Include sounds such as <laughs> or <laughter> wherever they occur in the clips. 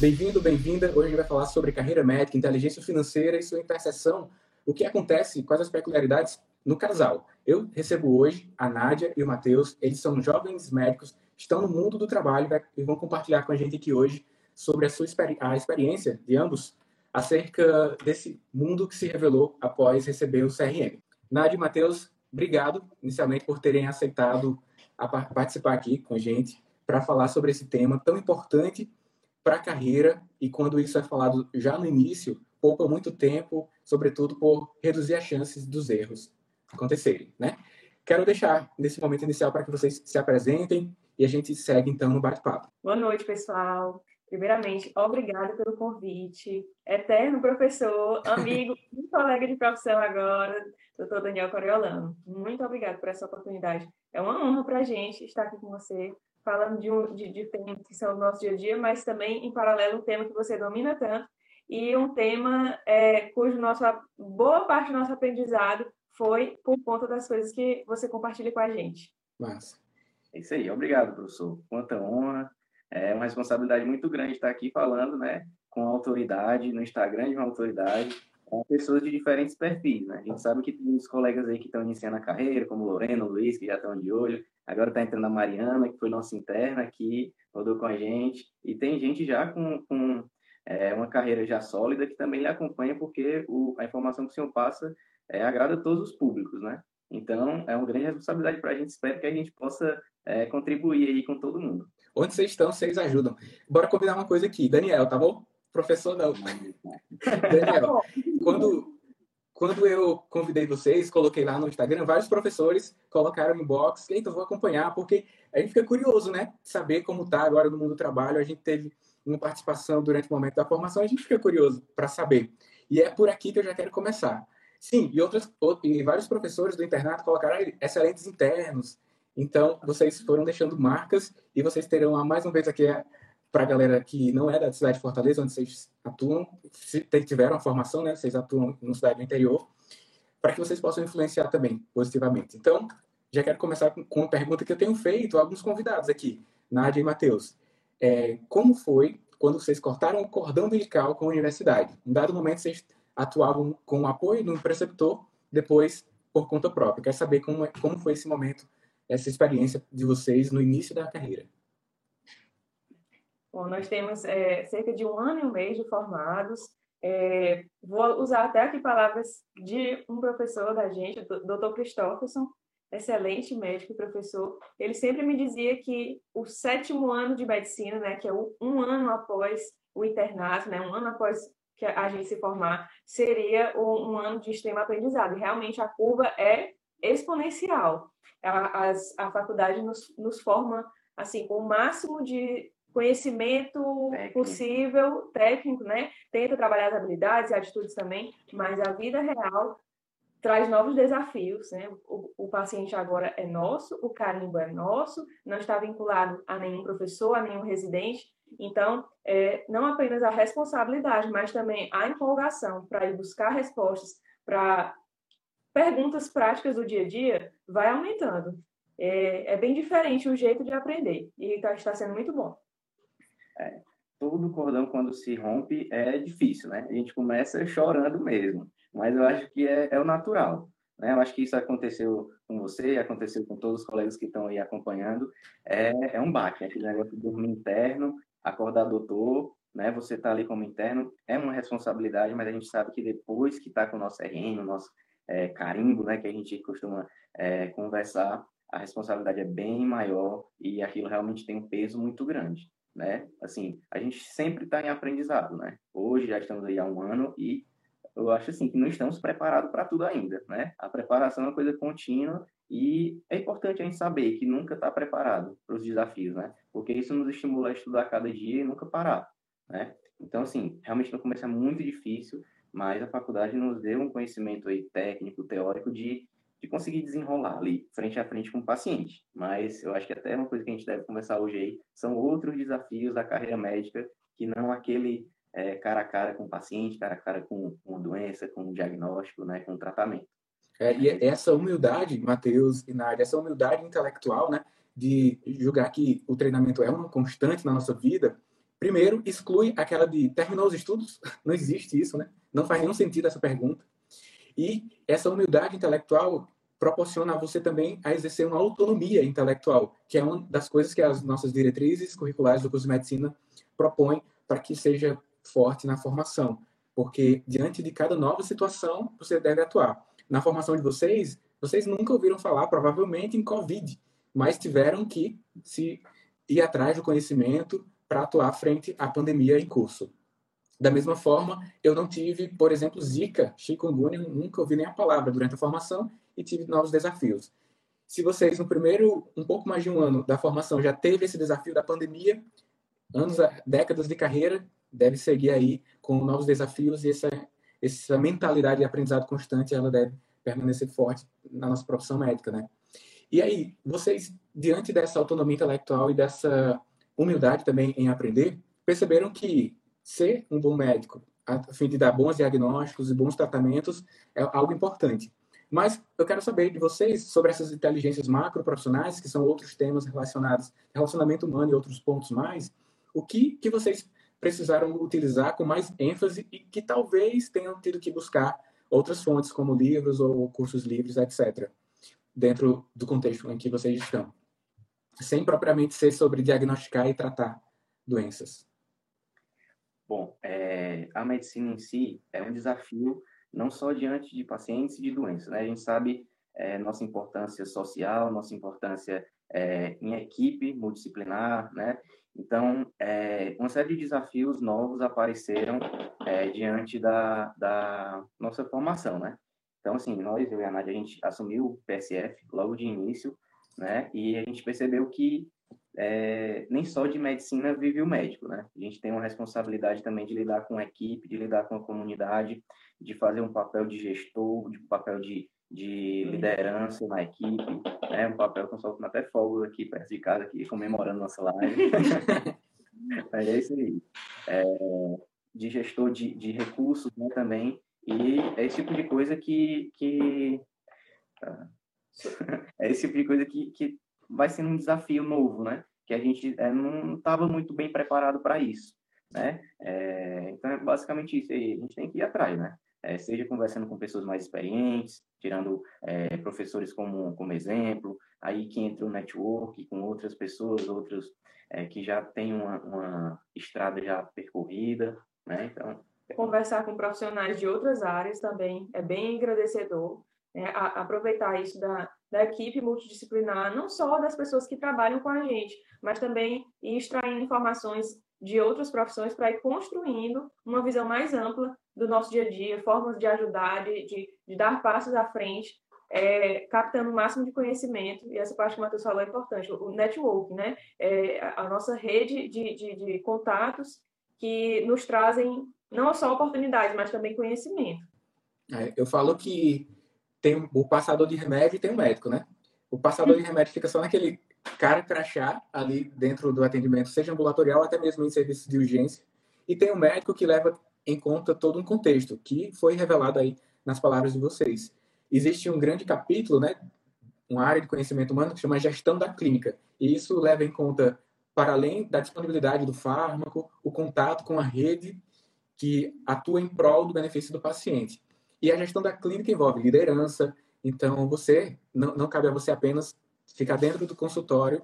Bem-vindo, bem-vinda. Hoje a gente vai falar sobre carreira médica, inteligência financeira e sua interseção. O que acontece, quais as peculiaridades no casal. Eu recebo hoje a Nádia e o Matheus. Eles são jovens médicos, estão no mundo do trabalho e vão compartilhar com a gente aqui hoje sobre a, sua a experiência de ambos acerca desse mundo que se revelou após receber o CRM. Nádia e Matheus, obrigado inicialmente por terem aceitado participar aqui com a gente para falar sobre esse tema tão importante para a carreira e quando isso é falado já no início, poupa muito tempo, sobretudo por reduzir as chances dos erros acontecerem, né? Quero deixar nesse momento inicial para que vocês se apresentem e a gente segue então no bate-papo. Boa noite, pessoal. Primeiramente, obrigada pelo convite. Eterno professor, amigo <laughs> e colega de profissão agora, doutor Daniel Coriolano. Muito obrigada por essa oportunidade. É uma honra para a gente estar aqui com você falando de, um, de, de temas que são do nosso dia a dia, mas também, em paralelo, um tema que você domina tanto e um tema é, cujo nossa, boa parte do nosso aprendizado foi por conta das coisas que você compartilha com a gente. Massa. É isso aí. Obrigado, professor. Quanta honra. É uma responsabilidade muito grande estar aqui falando, né, com autoridade, no Instagram de uma autoridade, pessoas de diferentes perfis, né? A gente sabe que tem muitos colegas aí que estão iniciando a carreira, como Lorena, Luiz, que já estão de olho, Agora está entrando a Mariana, que foi nossa interna aqui, rodou com a gente. E tem gente já com, com é, uma carreira já sólida que também lhe acompanha, porque o, a informação que o senhor passa é, agrada a todos os públicos, né? Então, é uma grande responsabilidade para a gente. Espero que a gente possa é, contribuir aí com todo mundo. Onde vocês estão, vocês ajudam. Bora combinar uma coisa aqui. Daniel, tá bom? Professor não. <laughs> Daniel, quando, quando eu convidei vocês, coloquei lá no Instagram, vários professores colocaram no box, então vou acompanhar, porque a gente fica curioso, né? Saber como tá agora no mundo do trabalho. A gente teve uma participação durante o momento da formação, a gente fica curioso para saber. E é por aqui que eu já quero começar. Sim, e, outros, e vários professores do internato colocaram excelentes internos. Então, vocês foram deixando marcas e vocês terão mais uma vez aqui para a galera que não é da cidade de Fortaleza, onde vocês atuam, tiveram a formação, né? Vocês atuam na cidade do interior, para que vocês possam influenciar também positivamente. Então, já quero começar com, com uma pergunta que eu tenho feito a alguns convidados aqui, Nádia e Matheus. É, como foi quando vocês cortaram o cordão umbilical com a universidade? Em dado momento, vocês atuavam com o apoio de um preceptor, depois por conta própria. Quero saber como, é, como foi esse momento, essa experiência de vocês no início da carreira. Bom, nós temos é, cerca de um ano e um mês de formados. É, vou usar até aqui palavras de um professor da gente, Dr. Christopherson, excelente médico e professor. Ele sempre me dizia que o sétimo ano de medicina, né, que é um ano após o internato, né, um ano após que a gente se formar, seria um, ano de extremo aprendizado. E realmente a curva é exponencial. A, a faculdade nos, nos forma assim com o máximo de conhecimento técnico. possível, técnico, né? Tenta trabalhar as habilidades e atitudes também, mas a vida real traz novos desafios, né? O, o, paciente agora é nosso, o carimbo é nosso, não está vinculado a nenhum professor, a nenhum residente. Então, é, não apenas a responsabilidade, mas também a empolgação para ir buscar respostas para perguntas práticas do dia a dia vai aumentando. É, é bem diferente o jeito de aprender e está, está sendo muito bom. É, todo cordão, quando se rompe, é difícil, né? A gente começa chorando mesmo, mas eu acho que é, é o natural. Né? Eu acho que isso aconteceu com você, aconteceu com todos os colegas que estão aí acompanhando. É, é um baque, aquele negócio de dormir interno, acordar doutor, né? Você está ali como interno, é uma responsabilidade, mas a gente sabe que depois que está com o nosso RN, o nosso é, carimbo, né? Que a gente costuma é, conversar, a responsabilidade é bem maior e aquilo realmente tem um peso muito grande né? Assim, a gente sempre está em aprendizado, né? Hoje já estamos aí há um ano e eu acho assim que não estamos preparados para tudo ainda, né? A preparação é uma coisa contínua e é importante a gente saber que nunca está preparado para os desafios, né? Porque isso nos estimula a estudar cada dia e nunca parar, né? Então, assim, realmente no começo é muito difícil, mas a faculdade nos deu um conhecimento aí técnico, teórico de, de conseguir desenrolar ali, frente a frente com o paciente. Mas eu acho que até uma coisa que a gente deve conversar hoje aí são outros desafios da carreira médica que não aquele é, cara a cara com o paciente, cara a cara com, com a doença, com o diagnóstico, né, com o tratamento. É, e essa humildade, Matheus e Nádia, essa humildade intelectual, né, de julgar que o treinamento é uma constante na nossa vida, primeiro exclui aquela de terminou os estudos? <laughs> Não existe isso, né? Não faz nenhum sentido essa pergunta. E essa humildade intelectual proporciona a você também a exercer uma autonomia intelectual, que é uma das coisas que as nossas diretrizes curriculares do curso de medicina propõem para que seja forte na formação, porque diante de cada nova situação você deve atuar. Na formação de vocês, vocês nunca ouviram falar provavelmente em Covid, mas tiveram que se ir atrás do conhecimento para atuar frente à pandemia em curso. Da mesma forma, eu não tive, por exemplo, Zika, chikungunya, nunca ouvi nem a palavra durante a formação e tive novos desafios. Se vocês, no primeiro, um pouco mais de um ano da formação, já teve esse desafio da pandemia, anos, décadas de carreira, deve seguir aí com novos desafios e essa, essa mentalidade de aprendizado constante, ela deve permanecer forte na nossa profissão médica, né? E aí, vocês, diante dessa autonomia intelectual e dessa humildade também em aprender, perceberam que ser um bom médico, a fim de dar bons diagnósticos e bons tratamentos, é algo importante. Mas eu quero saber de vocês sobre essas inteligências macro-profissionais, que são outros temas relacionados relacionamento humano e outros pontos mais. O que, que vocês precisaram utilizar com mais ênfase e que talvez tenham tido que buscar outras fontes, como livros ou cursos livres, etc., dentro do contexto em que vocês estão, sem propriamente ser sobre diagnosticar e tratar doenças. Bom, é, a medicina em si é um desafio não só diante de pacientes e de doenças, né? A gente sabe é, nossa importância social, nossa importância é, em equipe multidisciplinar, né? Então, é, uma série de desafios novos apareceram é, diante da, da nossa formação, né? Então, assim, nós, eu e a Nádia, a gente assumiu o PSF logo de início, né? E a gente percebeu que é, nem só de medicina vive o médico, né? A gente tem uma responsabilidade também de lidar com a equipe, de lidar com a comunidade, de fazer um papel de gestor, de um papel de, de liderança na equipe, né? Um papel que eu solto até fogo aqui perto de casa, aqui, comemorando nossa live. <laughs> Mas é isso aí. É, de gestor de, de recursos né, também. E é esse tipo de coisa que... que tá. <laughs> é esse tipo de coisa que, que vai sendo um desafio novo, né? Que a gente é, não estava muito bem preparado para isso, né? É, então, é basicamente isso aí. A gente tem que ir atrás, né? É, seja conversando com pessoas mais experientes, tirando é, professores como, como exemplo, aí que entra o network com outras pessoas, outros é, que já têm uma, uma estrada já percorrida, né? Então, conversar com profissionais de outras áreas também é bem agradecedor, né? A, aproveitar isso da, da equipe multidisciplinar, não só das pessoas que trabalham com a gente, mas também extraindo informações de outras profissões para ir construindo uma visão mais ampla do nosso dia a dia, formas de ajudar, de, de, de dar passos à frente, é, captando o máximo de conhecimento, e essa parte que o Matheus falou é importante, o network, né? É, a nossa rede de, de, de contatos que nos trazem não só oportunidades, mas também conhecimento. É, eu falo que tem o passador de remédio e tem o médico, né? O passador de remédio fica só naquele cara crachá ali dentro do atendimento, seja ambulatorial, até mesmo em serviços de urgência. E tem o médico que leva em conta todo um contexto, que foi revelado aí nas palavras de vocês. Existe um grande capítulo, né? Uma área de conhecimento humano que chama gestão da clínica. E isso leva em conta, para além da disponibilidade do fármaco, o contato com a rede que atua em prol do benefício do paciente. E a gestão da clínica envolve liderança. Então, você não, não cabe a você apenas ficar dentro do consultório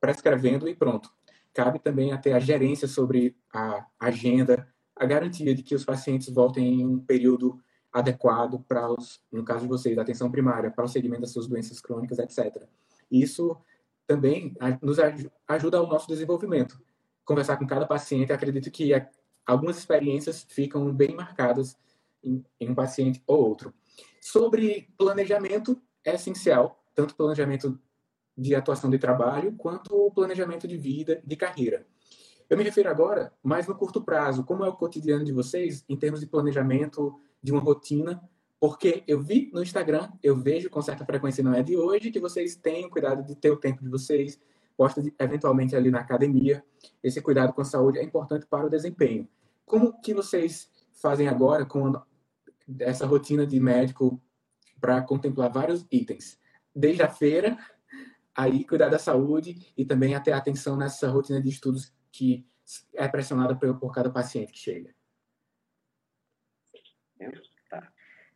prescrevendo e pronto. Cabe também até a gerência sobre a agenda, a garantia de que os pacientes voltem em um período adequado para os, no caso de vocês, atenção primária, para o segmento das suas doenças crônicas, etc. Isso também nos ajuda ao nosso desenvolvimento. Conversar com cada paciente, acredito que algumas experiências ficam bem marcadas em, em um paciente ou outro. Sobre planejamento, é essencial, tanto planejamento de atuação de trabalho quanto o planejamento de vida, de carreira. Eu me refiro agora mais no curto prazo, como é o cotidiano de vocês em termos de planejamento de uma rotina, porque eu vi no Instagram, eu vejo com certa frequência, não é de hoje, que vocês têm cuidado de ter o tempo de vocês, gosta de, eventualmente ali na academia. Esse cuidado com a saúde é importante para o desempenho. Como que vocês fazem agora com essa rotina de médico para contemplar vários itens? Desde a feira, aí cuidar da saúde e também até atenção nessa rotina de estudos que é pressionada por, cada paciente que chega. Tá.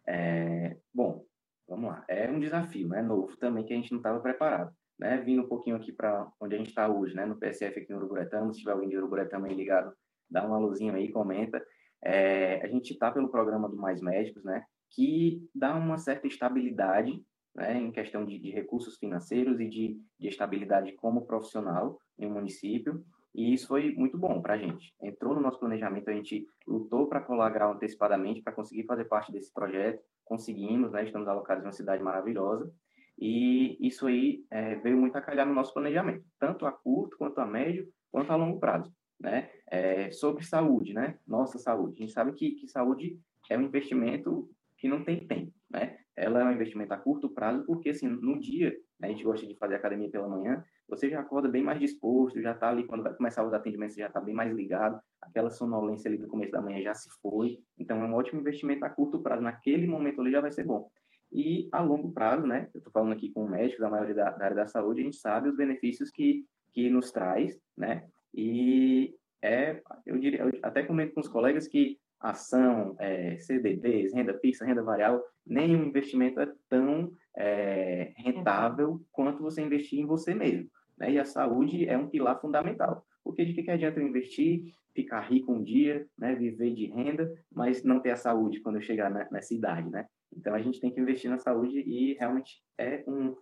É, bom, vamos lá. É um desafio, né? Novo também que a gente não estava preparado. Né? Vindo um pouquinho aqui para onde a gente está hoje, né? No PSF aqui no Uruguretama. Se tiver alguém de Uruguretama aí ligado, dá uma luzinha aí, comenta. É, a gente está pelo programa do Mais Médicos, né? Que dá uma certa estabilidade né, em questão de, de, recursos financeiros e de, de, estabilidade como profissional em um município. E isso foi muito bom para a gente. Entrou no nosso planejamento, a gente lutou para colar grau antecipadamente para conseguir fazer parte desse projeto. Conseguimos, né? Estamos alocados em uma cidade maravilhosa. E isso aí é, veio muito a calhar no nosso planejamento, tanto a curto, quanto a médio, quanto a longo prazo. Né? É, sobre saúde, né? Nossa saúde. A gente sabe que, que saúde é um investimento que não tem tempo, né? Ela é um investimento a curto prazo, porque assim, no dia, né, a gente gosta de fazer academia pela manhã, você já acorda bem mais disposto, já está ali, quando vai começar os atendimentos, já está bem mais ligado, aquela sonolência ali do começo da manhã já se foi, então é um ótimo investimento a curto prazo, naquele momento ali já vai ser bom. E a longo prazo, né, eu estou falando aqui com médicos da maioria da, da área da saúde, a gente sabe os benefícios que, que nos traz, né, e é, eu diria, eu até comento com os colegas que ação, é, CDBs, renda fixa, renda variável, nenhum investimento é tão é, rentável quanto você investir em você mesmo. Né? E a saúde é um pilar fundamental. Porque de que, que adianta eu investir, ficar rico um dia, né? viver de renda, mas não ter a saúde quando eu chegar na, nessa idade, né? Então, a gente tem que investir na saúde e realmente é um,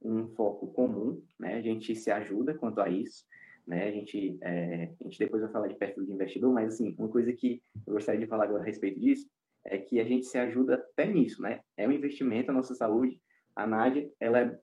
um foco comum, né? A gente se ajuda quanto a isso né? A gente, é, a gente depois vai falar de perfil de investidor, mas assim, uma coisa que eu gostaria de falar agora a respeito disso é que a gente se ajuda até nisso, né? É um investimento na nossa saúde. A Nádia, ela é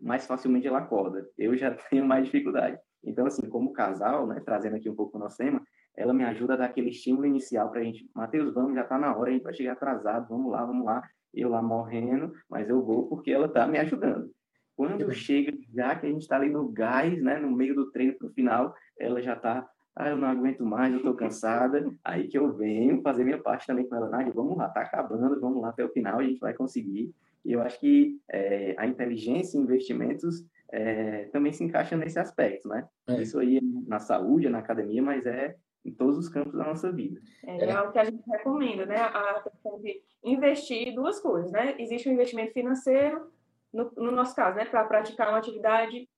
mais facilmente ela acorda. Eu já <laughs> tenho mais dificuldade. Então, assim, como casal, né, trazendo aqui um pouco o nosso tema, ela me ajuda a dar aquele estímulo inicial para a gente. Matheus, vamos, já está na hora, a gente vai chegar atrasado, vamos lá, vamos lá. Eu lá morrendo, mas eu vou porque ela está me ajudando. Quando chega, já que a gente está ali no gás, né, no meio do treino para o final, ela já está, ah, eu não aguento mais, eu estou cansada. Aí que eu venho fazer minha parte também com ela, Nádia, vamos lá, está acabando, vamos lá até o final, a gente vai conseguir. E eu acho que é, a inteligência em investimentos é, também se encaixa nesse aspecto, né? É. Isso aí é na saúde, é na academia, mas é em todos os campos da nossa vida. É, é o que a gente recomenda, né? A questão de investir duas coisas, né? Existe o investimento financeiro no, no nosso caso, né, para praticar uma atividade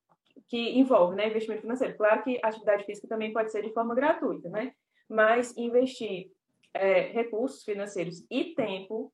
que envolve né, investimento financeiro. Claro que atividade física também pode ser de forma gratuita, né? mas investir é, recursos financeiros e tempo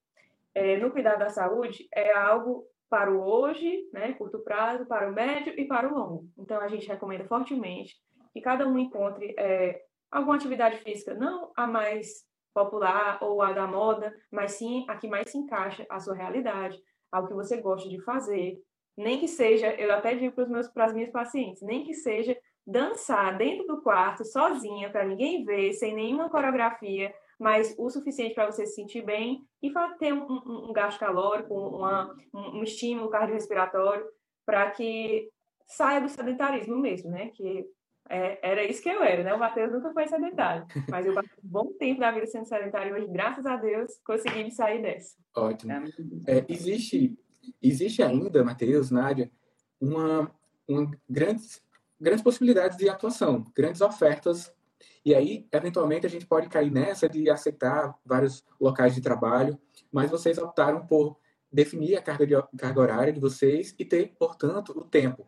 é, no cuidado da saúde é algo para o hoje, né, curto prazo, para o médio e para o longo. Então, a gente recomenda fortemente que cada um encontre é, alguma atividade física, não a mais popular ou a da moda, mas sim a que mais se encaixa à sua realidade, ao que você gosta de fazer, nem que seja, eu até digo para as minhas pacientes, nem que seja dançar dentro do quarto, sozinha, para ninguém ver, sem nenhuma coreografia, mas o suficiente para você se sentir bem e ter um, um, um gasto calórico, uma, um, um estímulo cardiorrespiratório, para que saia do sedentarismo mesmo, né? Que é, era isso que eu era, né? O Matheus nunca foi sedentário, mas eu passei um bom tempo da vida sendo sedentário e hoje, graças a Deus, consegui sair dessa. Ótimo. É, existe, existe ainda, Matheus, Nádia, uma, uma grandes, grandes possibilidades de atuação, grandes ofertas, e aí, eventualmente, a gente pode cair nessa de aceitar vários locais de trabalho, mas vocês optaram por definir a carga, de, carga horária de vocês e ter, portanto, o tempo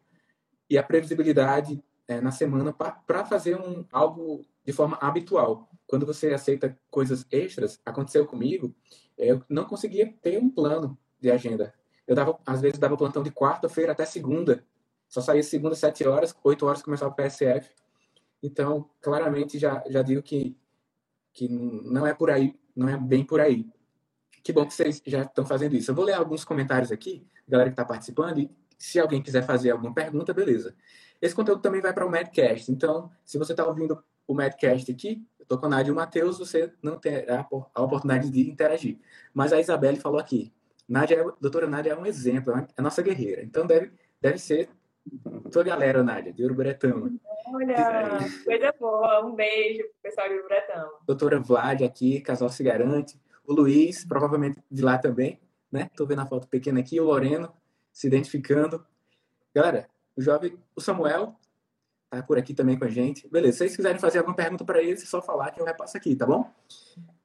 e a previsibilidade é, na semana para fazer um, algo de forma habitual. Quando você aceita coisas extras, aconteceu comigo, é, eu não conseguia ter um plano de agenda. Eu dava, às vezes dava plantão de quarta-feira até segunda. Só saía segunda, sete horas, oito horas começava o PSF. Então, claramente já, já digo que, que não é por aí, não é bem por aí. Que bom que vocês já estão fazendo isso. Eu vou ler alguns comentários aqui, galera que está participando, e se alguém quiser fazer alguma pergunta, beleza. Esse conteúdo também vai para o Madcast. Então, se você está ouvindo o Medcast aqui, eu tô com a Nádia e o Matheus, você não terá a oportunidade de interagir. Mas a Isabelle falou aqui, Nádia, a doutora Nádia é um exemplo, é a nossa guerreira. Então deve, deve ser tua galera, Nádia, de Uruburetama. Olha, coisa boa. Um beijo pro pessoal de Uruburetama. Doutora Vlad aqui, casal se garante. O Luiz, provavelmente de lá também, né? Tô vendo a foto pequena aqui. O Loreno se identificando. Galera, o jovem, o Samuel, tá por aqui também com a gente. Beleza, se vocês quiserem fazer alguma pergunta para eles, é só falar que eu repasso aqui, tá bom?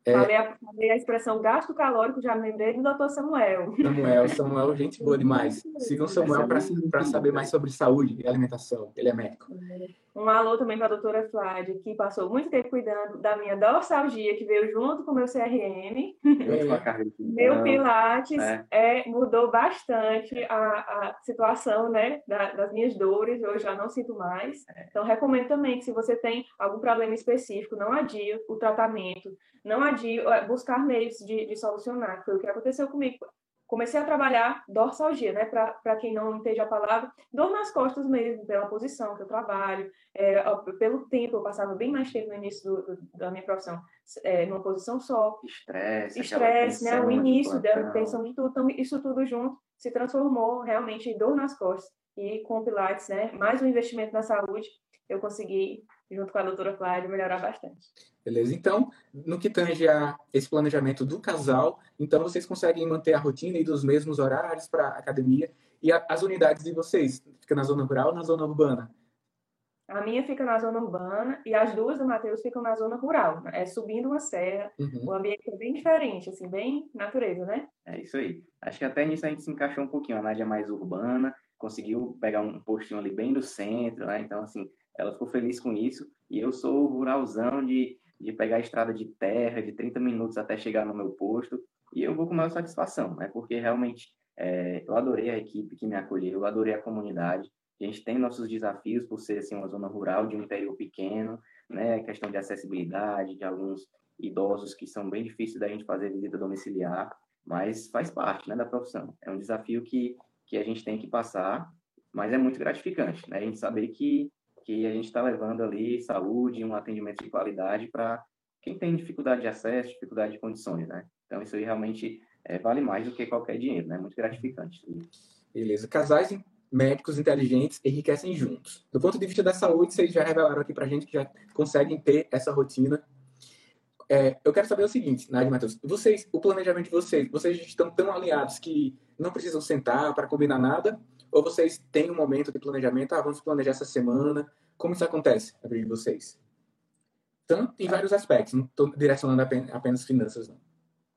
É... Falei, a, falei, a, expressão gasto calórico, já me lembrei do doutor Samuel. Samuel, Samuel, gente boa <laughs> demais. Sigam Samuel para saber mais sobre saúde e alimentação. Ele é médico. Um alô também para a doutora Flávia, que passou muito tempo cuidando da minha dorsalgia, que veio junto com o meu CRM. meu Pilates é. é. mudou bastante a, a situação né, da, das minhas dores, eu já não sinto mais. É. Então, recomendo também que se você tem algum problema específico, não adie o tratamento, não adie, é, buscar meios de, de solucionar. Foi o que aconteceu comigo comecei a trabalhar dorsalgia, né? Para quem não entende a palavra, dor nas costas mesmo, pela posição que eu trabalho, é, pelo tempo, eu passava bem mais tempo no início do, do, da minha profissão, é, numa posição só. Estresse, Estresse, né? O início da tensão de tudo. Então, isso tudo junto se transformou realmente em dor nas costas. E com o Pilates, né? Mais um investimento na saúde, eu consegui, junto com a doutora Flávia, melhorar bastante. Beleza? Então, no que tange a esse planejamento do casal, então vocês conseguem manter a rotina e dos mesmos horários para academia e a, as unidades de vocês, fica na zona rural ou na zona urbana? A minha fica na zona urbana e as duas do Matheus ficam na zona rural. Né? É subindo uma serra, uhum. o ambiente é bem diferente, assim, bem natureza, né? É isso aí. Acho que até nisso a gente se encaixou um pouquinho. A Nádia é mais urbana, conseguiu pegar um postinho ali bem do centro, né? Então, assim, ela ficou feliz com isso. E eu sou ruralzão de de pegar a estrada de terra de 30 minutos até chegar no meu posto, e eu vou com maior satisfação, né? Porque realmente é, eu adorei a equipe que me acolheu, eu adorei a comunidade. A gente tem nossos desafios por ser assim uma zona rural de um interior pequeno, né? Questão de acessibilidade, de alguns idosos que são bem difíceis da gente fazer visita domiciliar, mas faz parte, né, da profissão. É um desafio que que a gente tem que passar, mas é muito gratificante, né? A gente saber que que a gente está levando ali saúde, um atendimento de qualidade para quem tem dificuldade de acesso, dificuldade de condições, né? Então, isso aí realmente é, vale mais do que qualquer dinheiro, né? Muito gratificante. Beleza. Casais médicos inteligentes enriquecem juntos. Do ponto de vista da saúde, vocês já revelaram aqui para gente que já conseguem ter essa rotina. É, eu quero saber o seguinte, Nádia Matheus, vocês, o planejamento de vocês, vocês estão tão alinhados que não precisam sentar para combinar nada? Ou vocês têm um momento de planejamento, ah, vamos planejar essa semana? Como isso acontece na vida de vocês? Tanto em vários aspectos, não estou direcionando apenas finanças, não.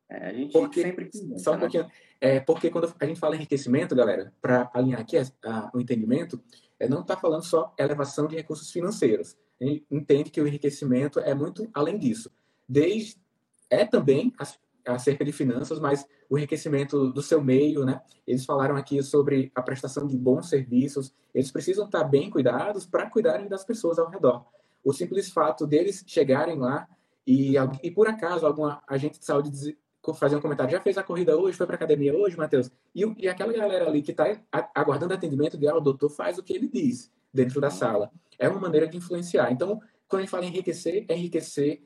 É, a gente porque, sempre Só um né? pouquinho. É, porque quando a gente fala enriquecimento, galera, para alinhar aqui a, a, o entendimento, é, não está falando só elevação de recursos financeiros. A gente entende que o enriquecimento é muito além disso. Desde, é também as, acerca de finanças, mas o enriquecimento do seu meio, né? Eles falaram aqui sobre a prestação de bons serviços. Eles precisam estar bem cuidados para cuidarem das pessoas ao redor. O simples fato deles chegarem lá e, e por acaso algum agente de saúde fazer um comentário, já fez a corrida hoje, foi para academia hoje, Matheus? E, e aquela galera ali que está aguardando atendimento de ah, o doutor faz o que ele diz dentro da sala. É uma maneira de influenciar. Então, quando a gente fala enriquecer, é enriquecer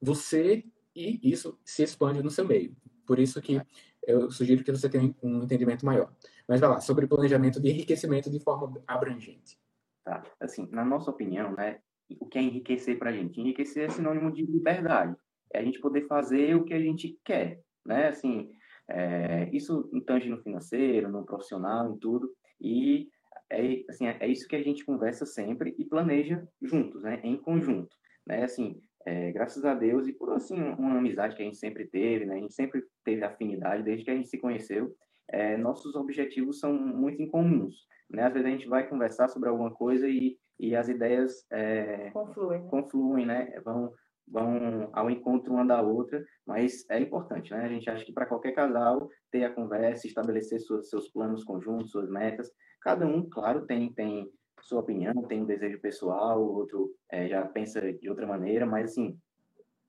você e isso se expande no seu meio. Por isso que eu sugiro que você tenha um entendimento maior. Mas vai lá, sobre planejamento de enriquecimento de forma abrangente. Tá, assim, na nossa opinião, né, o que é enriquecer para a gente? Enriquecer é sinônimo de liberdade. É a gente poder fazer o que a gente quer, né? Assim, é, isso tange no financeiro, no profissional, em tudo. E é, assim, é isso que a gente conversa sempre e planeja juntos, né? Em conjunto, né? Assim, é, graças a Deus e por assim uma amizade que a gente sempre teve, né? A gente sempre teve afinidade desde que a gente se conheceu. É, nossos objetivos são muito incomuns, né? Às vezes a gente vai conversar sobre alguma coisa e, e as ideias é, confluem, confluem, né? Vão vão ao encontro uma da outra, mas é importante, né? A gente acha que para qualquer casal ter a conversa, estabelecer suas, seus planos conjuntos, suas metas, cada um, claro, tem tem sua opinião, tem um desejo pessoal, o outro é, já pensa de outra maneira, mas assim,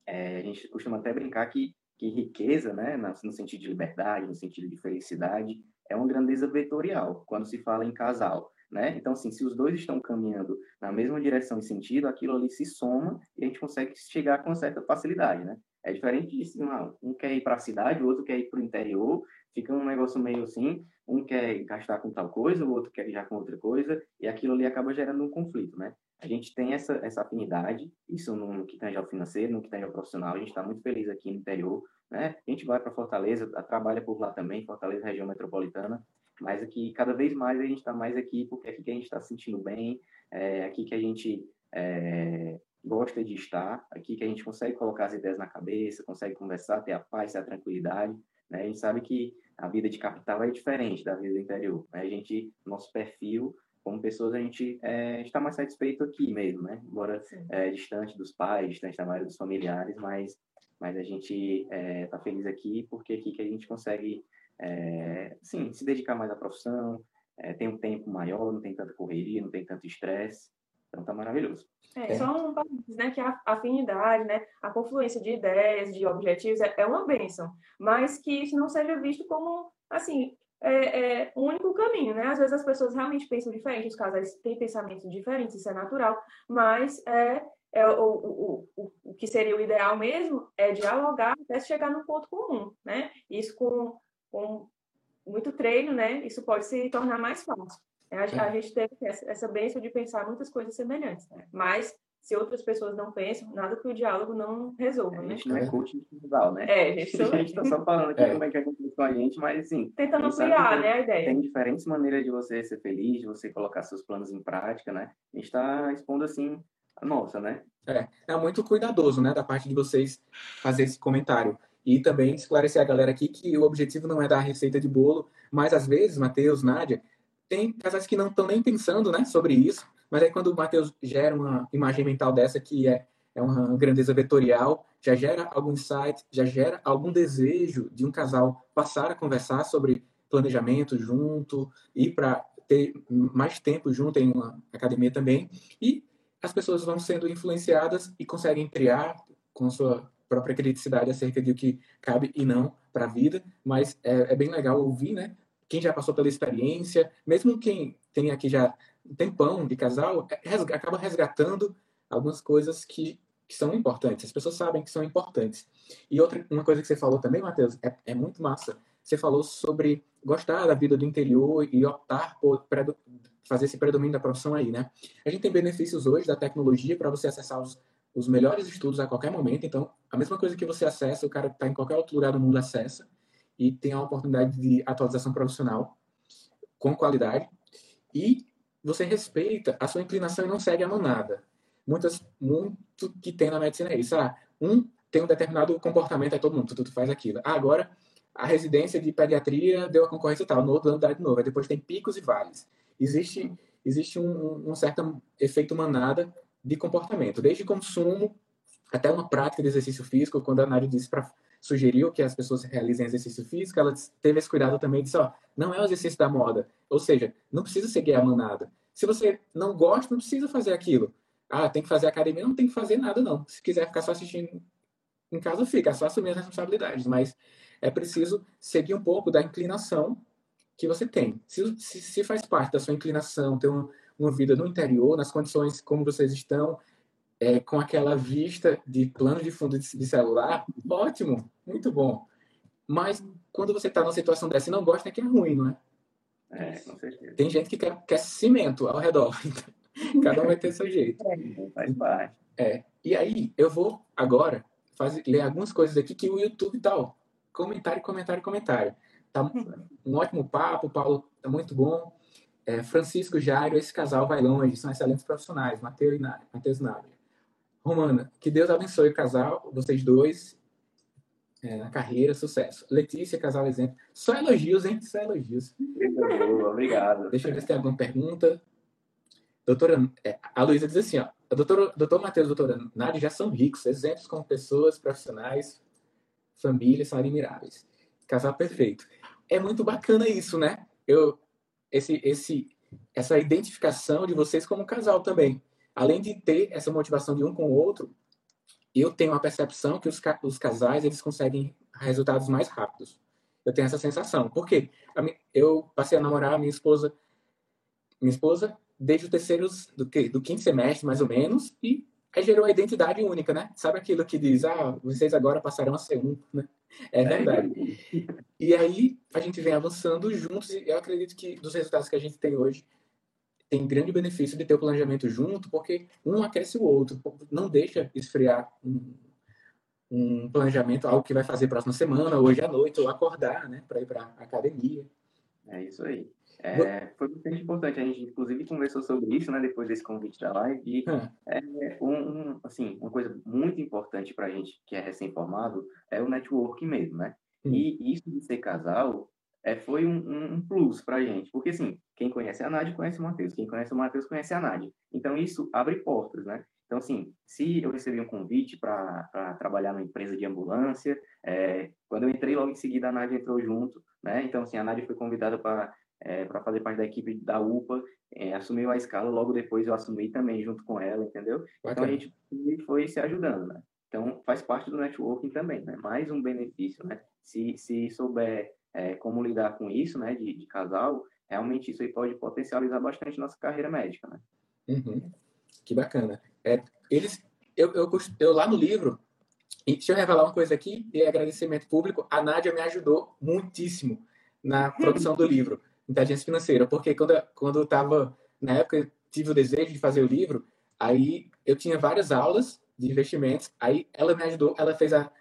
é, a gente costuma até brincar que, que riqueza, né, no sentido de liberdade, no sentido de felicidade, é uma grandeza vetorial quando se fala em casal. né? Então, assim, se os dois estão caminhando na mesma direção e sentido, aquilo ali se soma e a gente consegue chegar com certa facilidade, né? É diferente de assim, um quer ir para a cidade, o outro quer ir para o interior, fica um negócio meio assim, um quer gastar com tal coisa, o outro quer já com outra coisa, e aquilo ali acaba gerando um conflito, né? A gente tem essa, essa afinidade, isso no, no que tange ao financeiro, no que tange ao profissional, a gente está muito feliz aqui no interior, né? A gente vai para Fortaleza, trabalha por lá também, Fortaleza região metropolitana, mas aqui, cada vez mais a gente está mais aqui, porque é aqui que a gente está se sentindo bem, é aqui que a gente é, gosta de estar, aqui que a gente consegue colocar as ideias na cabeça, consegue conversar, ter a paz, ter a tranquilidade. Né? A gente sabe que a vida de capital é diferente da vida do interior. Né? A gente, nosso perfil como pessoas, a gente é, está mais satisfeito aqui mesmo, né? Embora é, distante dos pais, distante da maioria dos familiares, mas, mas a gente está é, tá feliz aqui porque é aqui que a gente consegue, é, sim, se dedicar mais à profissão, é, tem um tempo maior, não tem tanta correria, não tem tanto estresse, então tá maravilhoso. É, só um parênteses, né, que a afinidade, né, a confluência de ideias, de objetivos é, é uma bênção, mas que isso não seja visto como, assim, é, é, o único caminho, né? Às vezes as pessoas realmente pensam diferente, os casais têm pensamentos diferentes, isso é natural, mas é, é o, o, o, o que seria o ideal mesmo é dialogar até chegar num ponto comum, né? Isso com, com muito treino, né? Isso pode se tornar mais fácil. É, a, a gente teve essa, essa bênção de pensar muitas coisas semelhantes, né? mas se outras pessoas não pensam, nada que o diálogo não resolva, né? A gente não é coach individual, né? É, a gente, <laughs> a gente tá só falando aqui é. como é que acontece com a gente, mas assim... Tentando ampliar, né, a ideia. Tem diferentes maneiras de você ser feliz, de você colocar seus planos em prática, né? A gente está expondo, assim, a nossa, né? É, é muito cuidadoso, né, da parte de vocês fazer esse comentário. E também esclarecer a galera aqui que o objetivo não é dar receita de bolo, mas às vezes, Matheus, Nádia, tem casais que não estão nem pensando né, sobre isso, mas aí quando o Matheus gera uma imagem mental dessa que é, é uma grandeza vetorial, já gera algum insight, já gera algum desejo de um casal passar a conversar sobre planejamento junto, ir para ter mais tempo junto em uma academia também, e as pessoas vão sendo influenciadas e conseguem criar com sua própria criticidade acerca de o que cabe e não para a vida, mas é, é, bem legal ouvir, né? Quem já passou pela experiência, mesmo quem tem aqui já um tempão de casal, é, resga acaba resgatando algumas coisas que, que são importantes. As pessoas sabem que são importantes. E outra uma coisa que você falou também, Matheus, é, é muito massa. Você falou sobre gostar da vida do interior e optar por fazer esse predomínio da profissão aí, né? A gente tem benefícios hoje da tecnologia para você acessar os, os melhores estudos a qualquer momento. Então, a mesma coisa que você acessa, o cara que está em qualquer outro lugar do mundo acessa e tem a oportunidade de atualização profissional com qualidade e você respeita a sua inclinação e não segue a manada. Muitas, muito que tem na medicina é isso. Ah, um tem um determinado comportamento, é todo mundo, tudo faz aquilo. Ah, agora, a residência de pediatria deu a concorrência tal, no outro ano dá de novo. Aí depois tem picos e vales. Existe, existe um, um certo efeito manada de comportamento, desde consumo até uma prática de exercício físico, quando a Nádia disse para sugeriu que as pessoas realizem exercício físico, ela teve esse cuidado também de dizer, ó, não é o exercício da moda. Ou seja, não precisa seguir a manada. Se você não gosta, não precisa fazer aquilo. Ah, tem que fazer academia, não tem que fazer nada, não. Se quiser ficar só assistindo em casa, fica, é só assumir as responsabilidades. Mas é preciso seguir um pouco da inclinação que você tem. Se, se, se faz parte da sua inclinação ter uma, uma vida no interior, nas condições como vocês estão, é, com aquela vista de plano de fundo de, de celular, ótimo, muito bom. Mas quando você está numa situação dessa e não gosta, é que é ruim, não é? É, com certeza. Tem gente que quer, quer cimento ao redor. <laughs> Cada um vai ter seu jeito. É, faz parte. É. E aí, eu vou agora fazer, ler algumas coisas aqui que o YouTube tal. Comentário, comentário, comentário. Tá um ótimo papo, Paulo tá muito bom. É, Francisco Jairo, esse casal vai longe, são excelentes profissionais, Mateus e Matheus Nádia. Romana, que Deus abençoe o casal, vocês dois, é, na carreira, sucesso. Letícia, casal exemplo. Só elogios, hein? Só elogios. Obrigado. Deixa eu ver se tem alguma pergunta. Doutora, é, a Luísa diz assim, ó. Doutor, doutor Matheus e doutora Nádia já são ricos, exemplos como pessoas, profissionais, famílias, são admiráveis. Casal perfeito. É muito bacana isso, né? Eu, esse, esse, essa identificação de vocês como casal também além de ter essa motivação de um com o outro, eu tenho a percepção que os, os casais eles conseguem resultados mais rápidos. Eu tenho essa sensação. Por quê? Eu passei a namorar a minha esposa minha esposa, desde o terceiro, do, do quinto semestre, mais ou menos, e aí gerou a identidade única, né? Sabe aquilo que diz, ah, vocês agora passarão a ser um, né? É verdade. <laughs> E aí a gente vem avançando juntos e eu acredito que dos resultados que a gente tem hoje, tem grande benefício de ter o planejamento junto, porque um aquece o outro, não deixa esfriar um, um planejamento, algo que vai fazer próxima semana, hoje à noite, ou acordar, né, para ir para academia. É isso aí. É, foi bastante importante. A gente, inclusive, conversou sobre isso, né, depois desse convite da live. E hum. é, um, um, assim, uma coisa muito importante para a gente que é recém-formado é o networking mesmo, né? Hum. E isso de ser casal é, foi um, um plus para a gente. Porque, assim, quem conhece a Nádia conhece o Matheus. Quem conhece o Matheus conhece a Nádia. Então, isso abre portas, né? Então, assim, se eu recebi um convite para trabalhar numa empresa de ambulância, é, quando eu entrei, logo em seguida a Nádia entrou junto, né? Então, assim, a Nádia foi convidada para é, para fazer parte da equipe da UPA, é, assumiu a escala, logo depois eu assumi também junto com ela, entendeu? Então a gente foi se ajudando, né? Então faz parte do networking também, né? Mais um benefício, né? Se, se souber é, como lidar com isso, né, de, de, casal, realmente isso aí pode potencializar bastante nossa carreira médica, né? Uhum. Que bacana. É, eles, eu, eu, eu lá no livro, e deixa eu revelar uma coisa aqui, e agradecimento público, a Nádia me ajudou muitíssimo na produção do livro inteligência financeira, porque quando, quando eu estava, na época, tive o desejo de fazer o livro, aí eu tinha várias aulas de investimentos, aí ela me ajudou, ela fez a,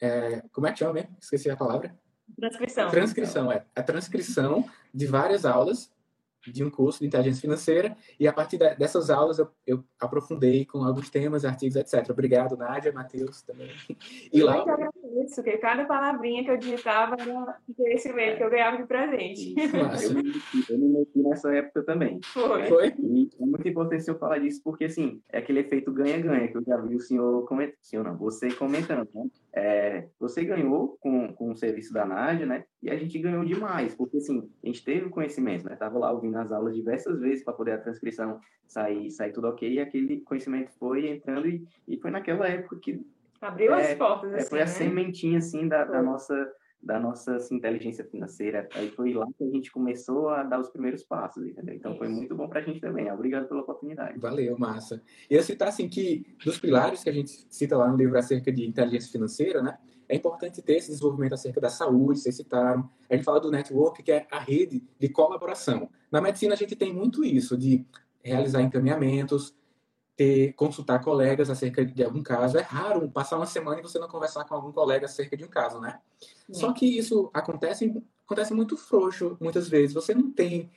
é, como é que chama mesmo? Esqueci a palavra. Transcrição. Transcrição, é. A transcrição de várias aulas de um curso de inteligência financeira e a partir dessas aulas eu, eu, aprofundei com alguns temas, artigos, etc. Obrigado, Nádia, Matheus também. E lá... Agradeço, que cada palavrinha que eu digitava era conhecimento que eu ganhava de presente. eu, me meti nessa época também. Foi. Né? Foi? E é muito importante eu falar disso, porque assim, é aquele efeito ganha-ganha que eu já vi o senhor comentando, senhor não, você comentando, né? É, você ganhou com, com o serviço da Nádia, né? E a gente ganhou demais, porque assim, a gente teve o conhecimento, né? Tava lá ouvindo as aulas diversas vezes para poder a transcrição sair, sair tudo ok, e aquele conhecimento foi entrando e, e foi naquela época que abriu é, as portas, assim, é, foi a assim, né? sementinha assim da, da nossa da nossa assim, inteligência financeira. Aí foi lá que a gente começou a dar os primeiros passos, entendeu? Então foi muito bom para a gente também. Obrigado pela oportunidade. Valeu, massa. E eu citar assim que dos pilares que a gente cita lá no livro acerca de inteligência financeira, né? É importante ter esse desenvolvimento acerca da saúde, vocês citaram. A gente fala do network, que é a rede de colaboração. Na medicina a gente tem muito isso, de realizar encaminhamentos, ter, consultar colegas acerca de algum caso. É raro passar uma semana e você não conversar com algum colega acerca de um caso, né? Só que isso acontece, acontece muito frouxo, muitas vezes. Você não tem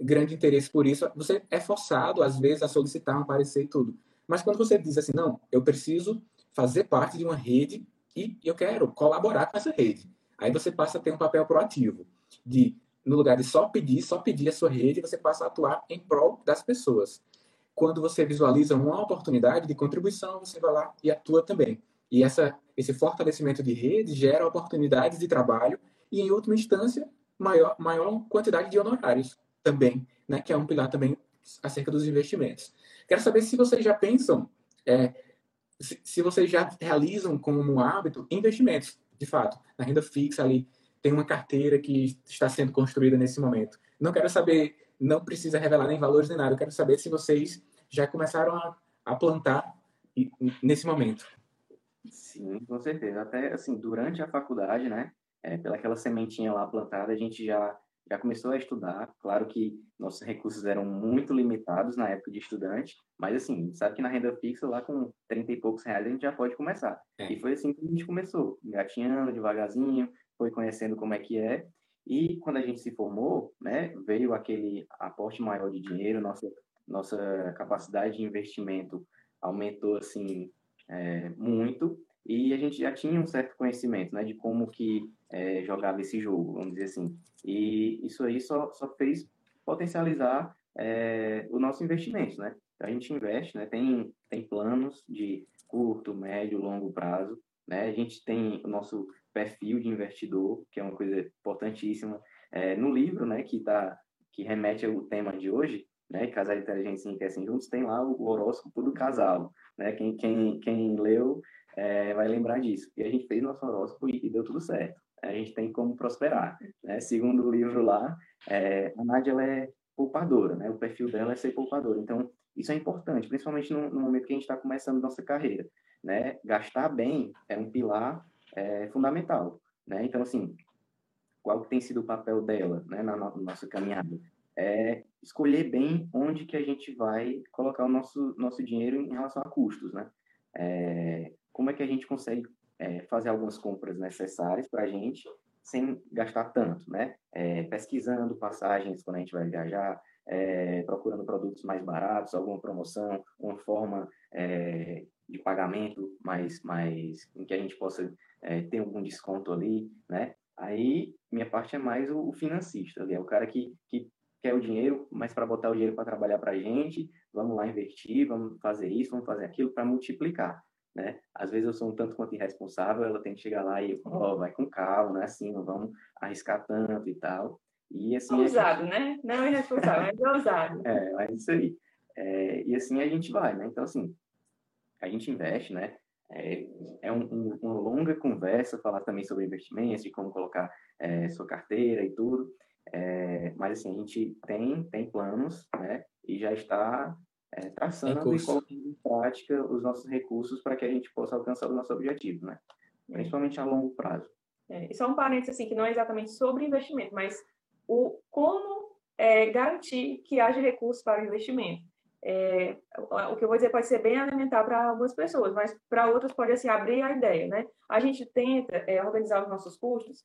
grande interesse por isso. Você é forçado, às vezes, a solicitar um parecer e tudo. Mas quando você diz assim, não, eu preciso fazer parte de uma rede e eu quero colaborar com essa rede. Aí você passa a ter um papel proativo de no lugar de só pedir, só pedir a sua rede, você passa a atuar em prol das pessoas quando você visualiza uma oportunidade de contribuição, você vai lá e atua também. E essa, esse fortalecimento de rede gera oportunidades de trabalho e, em última instância, maior, maior quantidade de honorários também, né, que é um pilar também acerca dos investimentos. Quero saber se vocês já pensam, é, se, se vocês já realizam como um hábito investimentos, de fato, na renda fixa ali, tem uma carteira que está sendo construída nesse momento. Não quero saber não precisa revelar nem valores nem nada. Eu quero saber se vocês já começaram a, a plantar nesse momento. Sim, com certeza. Até assim, durante a faculdade, né? É, pelaquela sementinha lá plantada, a gente já, já começou a estudar. Claro que nossos recursos eram muito limitados na época de estudante, mas assim, sabe que na renda fixa, lá com 30 e poucos reais, a gente já pode começar. É. E foi assim que a gente começou, gatinhando devagarzinho, foi conhecendo como é que é. E quando a gente se formou, né, veio aquele aporte maior de dinheiro, nossa, nossa capacidade de investimento aumentou assim é, muito e a gente já tinha um certo conhecimento, né, de como que é, jogava esse jogo, vamos dizer assim. E isso aí só, só fez potencializar é, o nosso investimento, né? Então a gente investe, né? Tem tem planos de curto, médio, longo prazo, né? A gente tem o nosso perfil de investidor, que é uma coisa importantíssima. É, no livro, né, que, tá, que remete ao tema de hoje, né, Casal Inteligente e Enriquecem Juntos, tem lá o horóscopo do casal. Né? Quem, quem, quem leu é, vai lembrar disso. E a gente fez nosso horóscopo e, e deu tudo certo. A gente tem como prosperar. Né? Segundo o livro lá, é, a Nádia ela é poupadora, né? O perfil dela é ser poupadora. Então, isso é importante, principalmente no, no momento que a gente está começando nossa carreira, né? Gastar bem é um pilar é, fundamental, né? Então, assim, qual tem sido o papel dela, né, na, na nossa caminhada? É escolher bem onde que a gente vai colocar o nosso nosso dinheiro em relação a custos, né? É, como é que a gente consegue é, fazer algumas compras necessárias para a gente sem gastar tanto, né? É, pesquisando passagens quando a gente vai viajar, é, procurando produtos mais baratos, alguma promoção, uma forma é, de pagamento mais, mais em que a gente possa é, ter algum desconto ali, né? Aí minha parte é mais o, o financista, ali, é o cara que, que quer o dinheiro, mas para botar o dinheiro para trabalhar para a gente, vamos lá investir, vamos fazer isso, vamos fazer aquilo para multiplicar né? Às vezes eu sou um tanto quanto irresponsável, ela tem que chegar lá e, ó, oh, vai com calma, não é assim, não vamos arriscar tanto e tal. E assim... Ousado, gente... né? Não irresponsável, mas é ousado. <laughs> é, é isso aí. É, e assim a gente vai, né? Então, assim, a gente investe, né? É, é um, um, uma longa conversa falar também sobre investimentos, de como colocar é, sua carteira e tudo. É, mas assim, a gente tem, tem planos, né? E já está é, traçando e colocando em prática os nossos recursos para que a gente possa alcançar o nosso objetivo, né? Principalmente a longo prazo. É, e só um parênteses assim, que não é exatamente sobre investimento, mas o como é, garantir que haja recursos para o investimento. É, o que eu vou dizer pode ser bem alimentar para algumas pessoas, mas para outras pode assim, abrir a ideia, né? A gente tenta é, organizar os nossos custos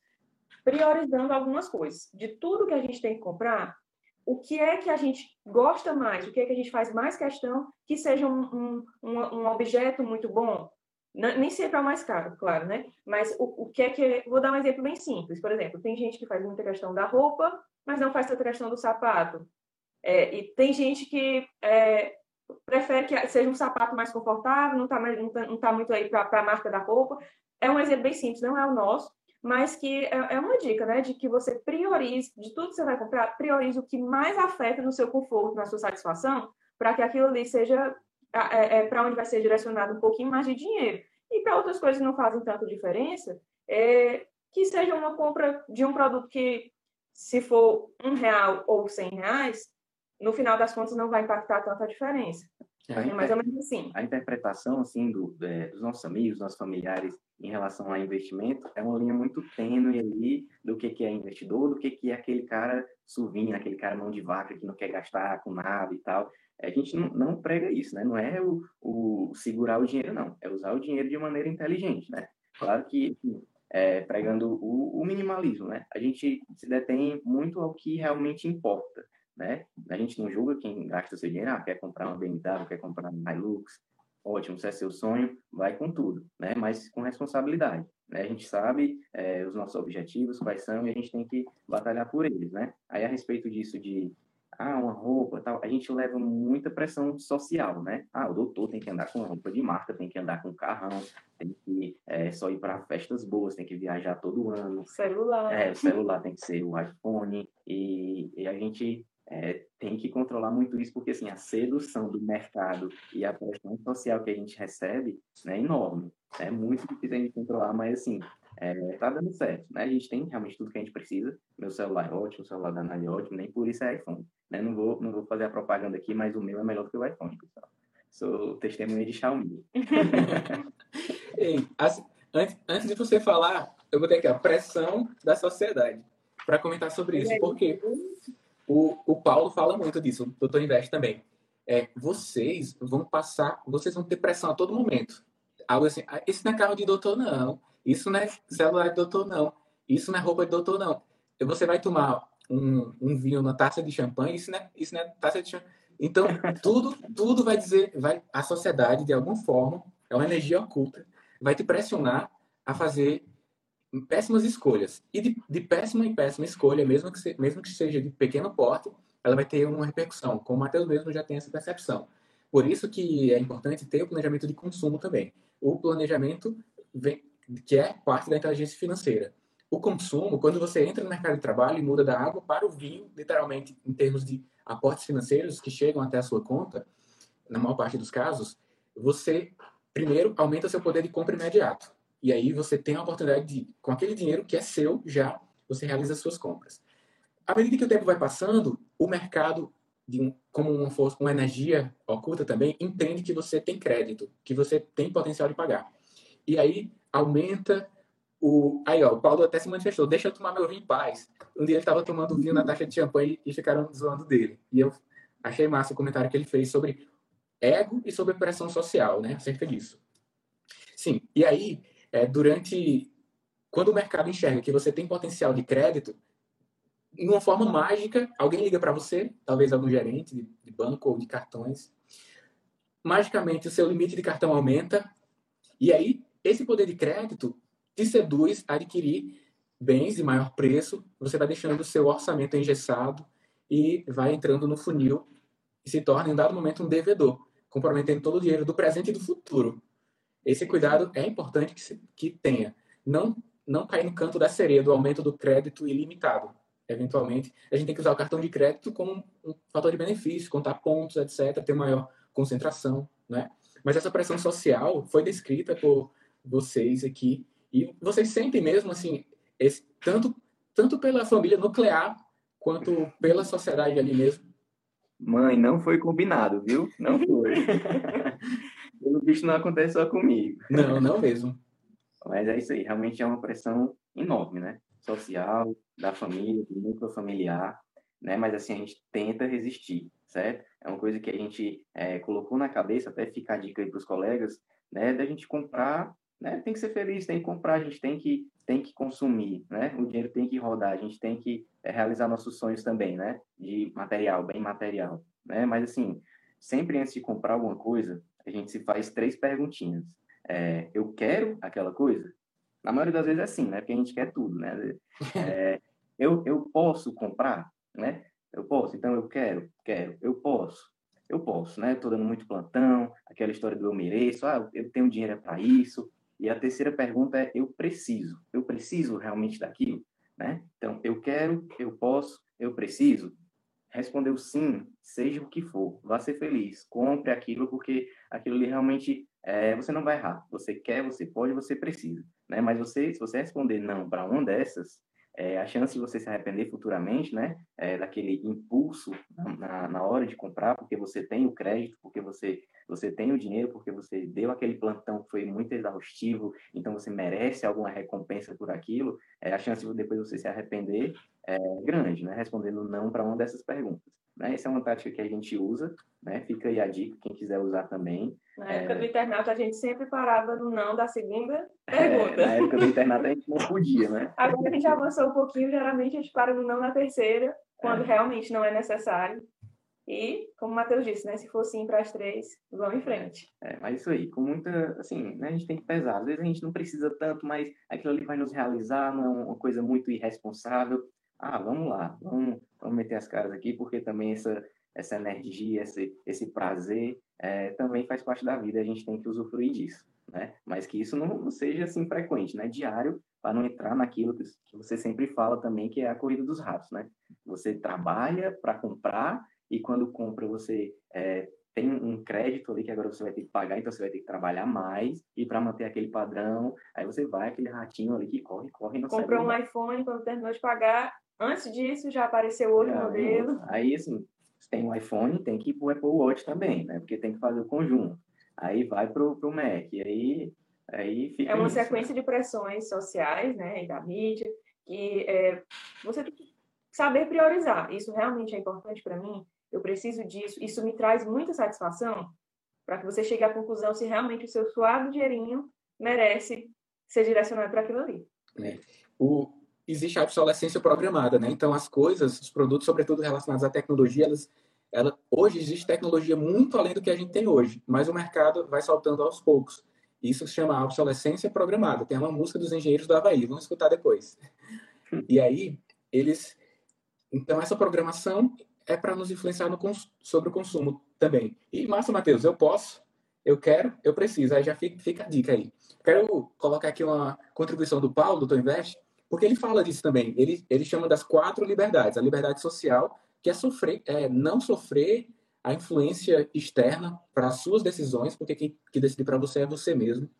priorizando algumas coisas. De tudo que a gente tem que comprar, o que é que a gente gosta mais, o que é que a gente faz mais questão que seja um, um, um, objeto muito bom. nem sempre é o mais caro, claro, né? Mas o, o que é que. Vou dar um exemplo bem simples. Por exemplo, tem gente que faz muita questão da roupa, mas não faz tanta questão do sapato. É, e tem gente que é, prefere que seja um sapato mais confortável, não está não tá, não tá muito aí para a marca da roupa. É um exemplo bem simples, não é o nosso, mas que é, é uma dica, né, de que você priorize, de tudo que você vai comprar, priorize o que mais afeta no seu conforto, na sua satisfação, para que aquilo ali seja é, é, para onde vai ser direcionado um pouquinho mais de dinheiro. E para outras coisas que não fazem tanta diferença, é, que seja uma compra de um produto que, se for um real ou cem reais, no final das contas não vai impactar tanta diferença. É mais ou menos assim. A interpretação assim do, é, dos nossos amigos, dos nossos familiares em relação a investimento é uma linha muito tênue ali do que, que é investidor, do que, que é aquele cara suvinho, aquele cara mão de vaca que não quer gastar com nada e tal. A gente não, não prega isso, né? Não é o, o, segurar o dinheiro, não. É usar o dinheiro de maneira inteligente, né? Claro que é, pregando o, o minimalismo, né? A gente se detém muito ao que realmente importa né? A gente não julga quem gasta seu dinheiro, ah, quer comprar uma BMW, quer comprar uma Hilux, ótimo, se é seu sonho, vai com tudo, né? Mas com responsabilidade, né? A gente sabe é, os nossos objetivos, quais são, e a gente tem que batalhar por eles, né? Aí, a respeito disso de, ah, uma roupa, tal, a gente leva muita pressão social, né? Ah, o doutor tem que andar com roupa de marca, tem que andar com carrão, tem que é, só ir para festas boas, tem que viajar todo ano. Celular. É, o celular tem que ser o iPhone, e, e a gente é, tem que controlar muito isso, porque assim, a sedução do mercado e a pressão social que a gente recebe né, é enorme. É muito difícil a gente controlar, mas assim, é, tá dando certo. Né? A gente tem realmente tudo que a gente precisa. Meu celular é ótimo, o celular da Nani é ótimo, nem por isso é iPhone. Né? Não, vou, não vou fazer a propaganda aqui, mas o meu é melhor do que o iPhone, pessoal. Sou testemunha de Xiaomi. <laughs> Ei, assim, antes, antes de você falar, eu vou ter aqui a pressão da sociedade para comentar sobre isso. Por quê? O, o Paulo fala muito disso, o doutor Investe também. É, vocês vão passar, vocês vão ter pressão a todo momento. Algo assim, ah, isso não é carro de doutor, não. Isso não é celular de doutor, não. Isso não é roupa de doutor, não. Você vai tomar um, um vinho na taça de champanhe, isso não é, isso não é taça de champanhe. Então, <laughs> tudo, tudo vai dizer, vai, a sociedade, de alguma forma, é uma energia oculta, vai te pressionar a fazer péssimas escolhas. E de, de, péssima em péssima escolha, mesmo que, se, mesmo que seja de pequeno porte, ela vai ter uma repercussão. Como o Matheus mesmo já tem essa percepção. Por isso que é importante ter o planejamento de consumo também. O planejamento vem, que é parte da inteligência financeira. O consumo, quando você entra no mercado de trabalho e muda da água para o vinho, literalmente em termos de aportes financeiros que chegam até a sua conta, na maior parte dos casos, você primeiro aumenta seu poder de compra imediato. E aí você tem a oportunidade de, com aquele dinheiro que é seu, já você realiza as suas compras. À medida que o tempo vai passando, o mercado, um, como uma força, uma energia oculta também, entende que você tem crédito, que você tem potencial de pagar. E aí aumenta o. Aí, ó, o Paulo até se manifestou: deixa eu tomar meu vinho em paz. Um dia ele estava tomando vinho na taxa de champanhe e ficaram zoando dele. E eu achei massa o comentário que ele fez sobre ego e sobre pressão social, né? Acerca disso. Sim, e aí, é, durante. Quando o mercado enxerga que você tem potencial de crédito, de uma forma mágica, alguém liga para você, talvez algum gerente de, de banco ou de cartões. Magicamente, o seu limite de cartão aumenta. E aí, esse poder de crédito te seduz a adquirir bens de maior preço. Você vai deixando o seu orçamento engessado e vai entrando no funil e se torna, em dado momento, um devedor, comprometendo todo o dinheiro do presente e do futuro. Esse cuidado é importante que, se, que tenha. Não, não cair no canto da sereia do aumento do crédito ilimitado. Eventualmente, a gente tem que usar o cartão de crédito como um fator de benefício, contar pontos, etc., ter maior concentração, né? Mas essa pressão social foi descrita por vocês aqui e vocês sentem mesmo assim, esse, tanto tanto pela família nuclear quanto pela sociedade ali mesmo. Mãe, não foi combinado, viu? Não foi. <laughs> Pelo bicho não acontece só comigo. Não, não mesmo. Mas é isso aí, realmente é uma pressão enorme, né? Social, da família, do núcleo familiar, né? Mas assim, a gente tenta resistir, certo? É uma coisa que a gente é, colocou na cabeça, até ficar a dica aí para os colegas, né? Da gente comprar, né? Tem que ser feliz, tem que comprar, a gente tem que, tem que consumir, né? O dinheiro tem que rodar, a gente tem que é, realizar nossos sonhos também, né? De material, bem material, né? Mas assim, sempre antes de comprar alguma coisa, a gente se faz três perguntinhas. É, eu quero aquela coisa? Na maioria das vezes é assim, né? Porque a gente quer tudo, né? <laughs> É, eu, eu posso comprar, né? Eu posso, então eu quero, quero, eu posso, eu posso, né? Estou dando muito plantão, aquela história do eu mereço, ah, eu tenho dinheiro para isso. E a terceira pergunta é eu preciso, eu preciso realmente daquilo, né? Então eu quero, eu posso, eu preciso respondeu sim, seja o que for, vá ser feliz, compre aquilo, porque aquilo ali realmente é, você não vai errar. Você quer, você pode, você precisa. Né? Mas você, se você responder não para uma dessas, é, a chance de você se arrepender futuramente, né, é, daquele impulso na, na, hora de comprar, porque você tem o crédito, porque você, você tem o dinheiro, porque você deu aquele plantão que foi muito exaustivo, então você merece alguma recompensa por aquilo, é, a chance de depois você se arrepender é grande, né, respondendo não para uma dessas perguntas. Né? Essa é uma tática que a gente usa, né? Fica aí a dica, quem quiser usar também. Na época é... do internato, a gente sempre parava no não da segunda pergunta. É, na época do internato, a gente não podia, né? Agora a gente avançou um pouquinho, geralmente a gente para no não na terceira, quando é. realmente não é necessário. E, como o Matheus disse, né? Se for sim para as três, vamos em frente. É, mas isso aí, com muita, assim, né, a gente tem que pesar. Às vezes a gente não precisa tanto, mas aquilo ali vai nos realizar, não é uma coisa muito irresponsável. Ah, vamos lá, vamos, vamos meter as caras aqui, porque também essa, essa energia, esse, esse prazer é, também faz parte da vida, a gente tem que usufruir disso, né? Mas que isso não seja assim frequente, né? Diário, para não entrar naquilo que, que você sempre fala também, que é a corrida dos ratos, né? Você trabalha para comprar e quando compra você é, tem um crédito ali que agora você vai ter que pagar, então você vai ter que trabalhar mais e para manter aquele padrão, aí você vai aquele ratinho ali que corre, corre, não Comprou um iPhone, quando terminou de pagar, antes disso já apareceu outro modelo. Aí assim, tem um iPhone, tem que ir para o Apple Watch também, né? Porque tem que fazer o conjunto. Aí vai para o Mac, e aí, aí fica É uma isso, sequência né? de pressões sociais, né, e da mídia, que é, você tem que saber priorizar. Isso realmente é importante para mim, eu preciso disso, isso me traz muita satisfação para que você chegue à conclusão se realmente o seu suado dinheirinho merece ser direcionado para aquilo ali. É. O, existe a obsolescência programada, né? Então, as coisas, os produtos, sobretudo relacionados à tecnologia, elas, ela, hoje existe tecnologia muito além do que a gente tem hoje, mas o mercado vai saltando aos poucos. Isso se chama obsolescência programada. Tem uma música dos engenheiros do Havaí, vamos escutar depois. E aí, eles. Então, essa programação é para nos influenciar no, sobre o consumo também. E, Márcio Matheus, eu posso, eu quero, eu preciso. Aí já fica, fica a dica aí. Quero colocar aqui uma contribuição do Paulo, do Invest, porque ele fala disso também. Ele, ele chama das quatro liberdades. A liberdade social, que é, sofrer, é não sofrer a influência externa para as suas decisões, porque quem que decide para você é você mesmo.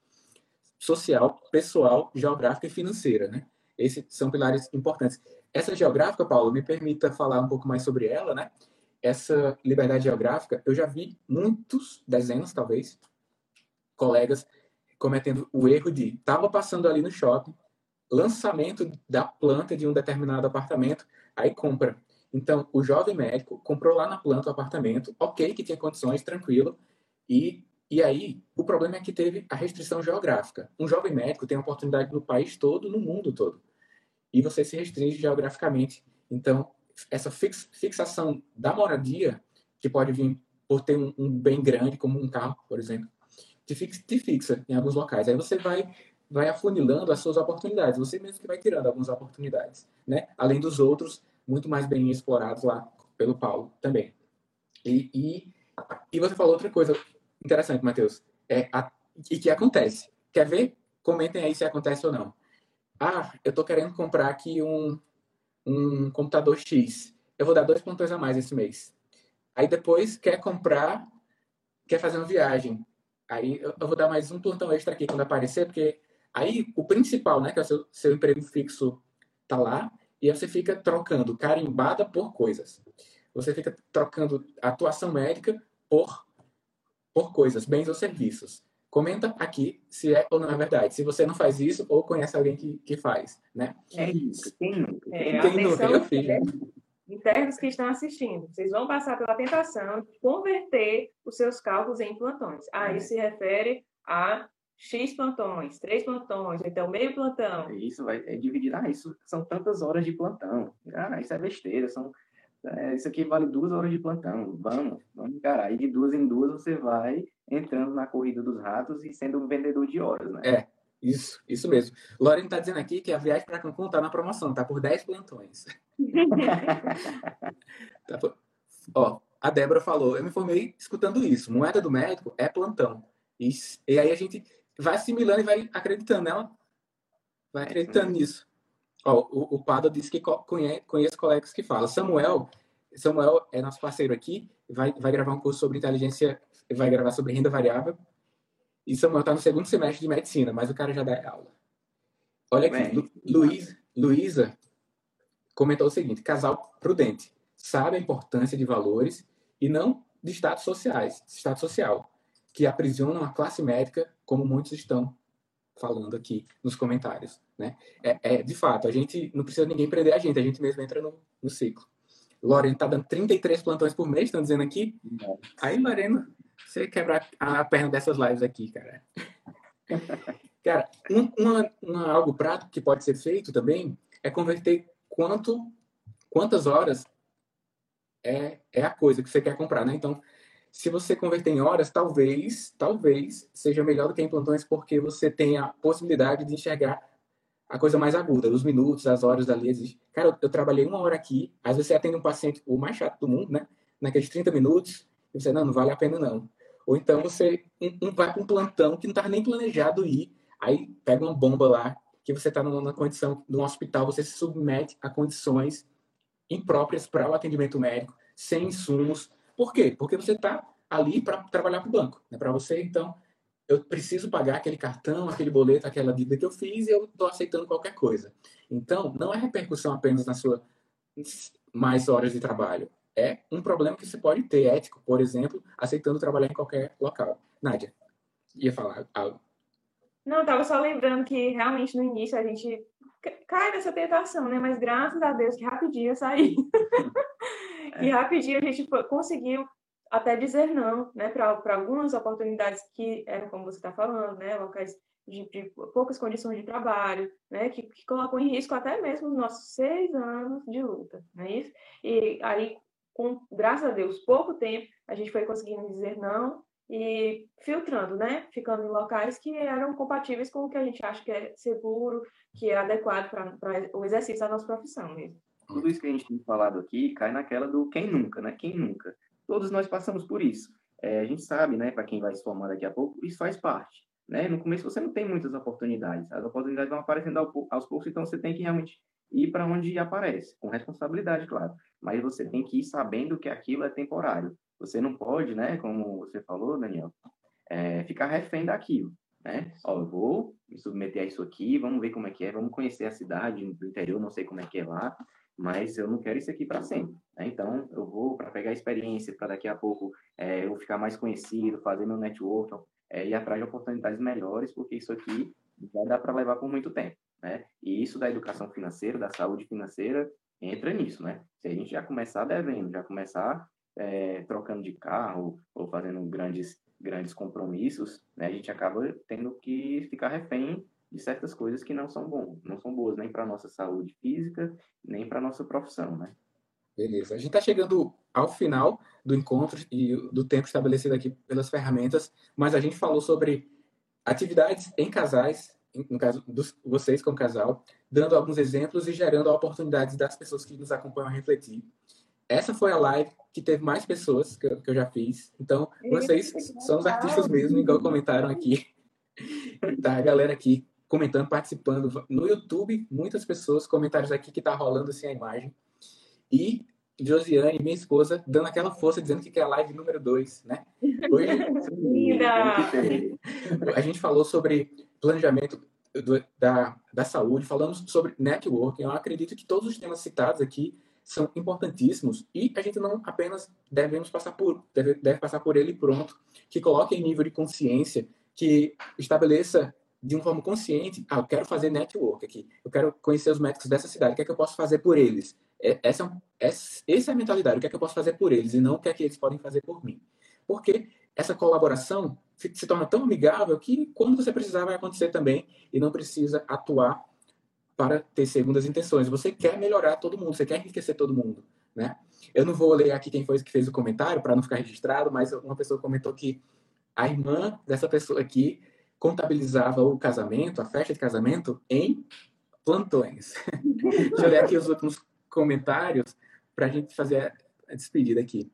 Social, pessoal, geográfica e financeira, né? Esses são pilares importantes. Essa geográfica, Paulo, me permita falar um pouco mais sobre ela, né? Essa liberdade geográfica, eu já vi muitos, dezenas talvez, colegas cometendo o erro de estava passando ali no shopping, lançamento da planta de um determinado apartamento, aí compra. Então, o jovem médico comprou lá na planta o apartamento, ok, que tinha condições, tranquilo, e, e aí o problema é que teve a restrição geográfica. Um jovem médico tem oportunidade no país todo, no mundo todo, e você se restringe geograficamente. Então, essa fix, fixação da moradia, que pode vir por ter um, um bem grande, como um carro, por exemplo, te te fixa em alguns locais. Aí você vai vai afunilando as suas oportunidades. Você mesmo que vai tirando algumas oportunidades, né? Além dos outros muito mais bem explorados lá pelo Paulo também. E, e, e você falou outra coisa interessante, Matheus, é a, e que acontece. Quer ver? Comentem aí se acontece ou não. Ah, eu estou querendo comprar aqui um, um computador X. Eu vou dar dois plantões a mais esse mês. Aí depois quer comprar, quer fazer uma viagem. Aí eu, eu vou dar mais um plantão extra aqui quando aparecer, porque aí o principal, né, que é o seu, seu emprego fixo, tá lá, e aí você fica trocando carimbada por coisas. Você fica trocando atuação médica por, por coisas, bens ou serviços. Comenta aqui se é ou não é verdade. Se você não faz isso ou conhece alguém que, que faz, né? É isso. Quem nunca? É, Quem nunca? Eu fiz. Internos que estão assistindo, vocês vão passar pela tentação de converter os seus cálculos em plantões. Ah, isso se refere a X plantões, três plantões, então meio plantão. Isso vai é dividir. Ah, isso são tantas horas de plantão. Ah, isso é besteira. São, é, isso aqui vale duas horas de plantão. Vamos, vamos encarar. E de duas em duas você vai entrando na corrida dos ratos e sendo um vendedor de horas, né? É, isso, isso mesmo. Lorena está dizendo aqui que a viagem para Cancún está na promoção, tá por 10 plantões. <laughs> tá por... Ó, a Débora falou, eu me formei escutando isso. Moeda do médico é plantão. E, e aí a gente vai assimilando e vai acreditando nela. Vai acreditando nisso. Ó, o, o Pado disse que conhece, conhece colegas que falam. Samuel, Samuel é nosso parceiro aqui, vai, vai gravar um curso sobre inteligência, vai gravar sobre renda variável. E Samuel está no segundo semestre de medicina, mas o cara já dá aula. Olha aqui, Lu, Luiz, Luísa comentou o seguinte: casal prudente, sabe a importância de valores e não de status sociais, status social que aprisionam a classe médica, como muitos estão falando aqui nos comentários. Né? É, é, de fato, a gente não precisa ninguém prender a gente, a gente mesmo entra no, no ciclo. Lorena está dando 33 plantões por mês, estão dizendo aqui. Aí, Lorena, você quebra a perna dessas lives aqui, cara. <laughs> cara, um, uma, uma, algo prático que pode ser feito também é converter quanto, quantas horas é, é a coisa que você quer comprar, né? Então, se você converter em horas, talvez, talvez seja melhor do que em plantões, porque você tem a possibilidade de enxergar a coisa mais aguda, os minutos, as horas. Existe. Cara, eu, trabalhei uma hora aqui, às vezes você atende um paciente, o mais chato do mundo, né? Naqueles 30 minutos, e você, não, não vale a pena não. Ou então você vai para um plantão que não estava nem planejado ir, aí pega uma bomba lá, que você está numa condição de um hospital, você se submete a condições impróprias para o atendimento médico, sem insumos, por quê? Porque você está ali para trabalhar para o banco. Né? Para você, então, eu preciso pagar aquele cartão, aquele boleto, aquela dívida que eu fiz e eu estou aceitando qualquer coisa. Então, não é repercussão apenas na sua mais horas de trabalho. É um problema que você pode ter, ético, por exemplo, aceitando trabalhar em qualquer local. Nádia, ia falar algo? Não, estava só lembrando que realmente no início a gente cai nessa tentação, né? Mas graças a Deus que rapidinho eu saí. <laughs> E rapidinho a gente conseguiu até dizer não, né, para algumas oportunidades que eram como você está falando, né, locais de, de, poucas condições de trabalho, né, que, que colocam em risco até mesmo os nossos seis anos de luta, não é isso? E aí, com, graças a Deus, pouco tempo, a gente foi conseguindo dizer não e filtrando, né, ficando em locais que eram compatíveis com o que a gente acha que é seguro, que é adequado para o exercício da nossa profissão mesmo tudo isso que a gente tem falado aqui cai naquela do quem nunca, né? Quem nunca. Todos nós passamos por isso. É, a gente sabe, né, para quem vai se formar daqui a pouco, isso faz parte. Né? No começo você não tem muitas oportunidades. As oportunidades vão aparecendo aos poucos, então você tem que realmente ir para onde aparece, com responsabilidade, claro. Mas você tem que ir sabendo que aquilo é temporário. Você não pode, né, como você falou, Daniel, é, ficar refém daquilo. Né? Ó, eu vou me submeter a isso aqui, vamos ver como é que é, vamos conhecer a cidade do interior, não sei como é que é lá, mas eu não quero isso aqui para sempre. Né? Então, eu vou para pegar experiência, para daqui a pouco é, eu ficar mais conhecido, fazer meu network, é, ir atrás de oportunidades melhores, porque isso aqui vai dar para levar por muito tempo. Né? E isso da educação financeira, da saúde financeira, entra nisso. Né? Se a gente já começar devendo, já começar é, trocando de carro ou fazendo grandes, grandes compromissos, né? a gente acaba tendo que ficar refém de certas coisas que não são bom, não são boas nem para nossa saúde física, nem para nossa profissão, né? Beleza. A gente está chegando ao final do encontro e do tempo estabelecido aqui pelas ferramentas, mas a gente falou sobre atividades em casais, no caso dos vocês como casal, dando alguns exemplos e gerando oportunidades das pessoas que nos acompanham a refletir. Essa foi a live que teve mais pessoas que eu, que eu já fiz. Então, vocês são os artistas mesmo, igual comentaram aqui. <laughs> Tá, a galera aqui comentando, participando. No YouTube, muitas pessoas, comentários aqui que tá rolando assim a imagem. E Josiane, minha esposa, dando aquela força, dizendo que quer a live número 2, né? Hoje, <laughs> a gente falou sobre planejamento do, da, da saúde, falamos sobre networking. Eu acredito que todos os temas citados aqui são importantíssimos e a gente não apenas devemos passar por deve, deve passar por ele pronto, que coloque em nível de consciência, que estabeleça de uma forma consciente, ah, eu quero fazer network aqui, eu quero conhecer os médicos dessa cidade, o que é que eu posso fazer por eles? É, essa, é essa, essa é a mentalidade, o que é que eu posso fazer por eles e não o que é que eles podem fazer por mim. Porque essa colaboração se, se torna tão amigável que quando você precisar vai acontecer também e não precisa atuar para ter segundas intenções. Você quer melhorar todo mundo, você quer enriquecer todo mundo, né? Eu não vou ler aqui quem foi que fez o comentário para não ficar registrado, mas uma pessoa comentou que a irmã dessa pessoa aqui contabilizava o casamento, a festa de casamento, em plantões. <laughs> Deixa eu ler aqui os últimos comentários para a gente fazer a despedida aqui.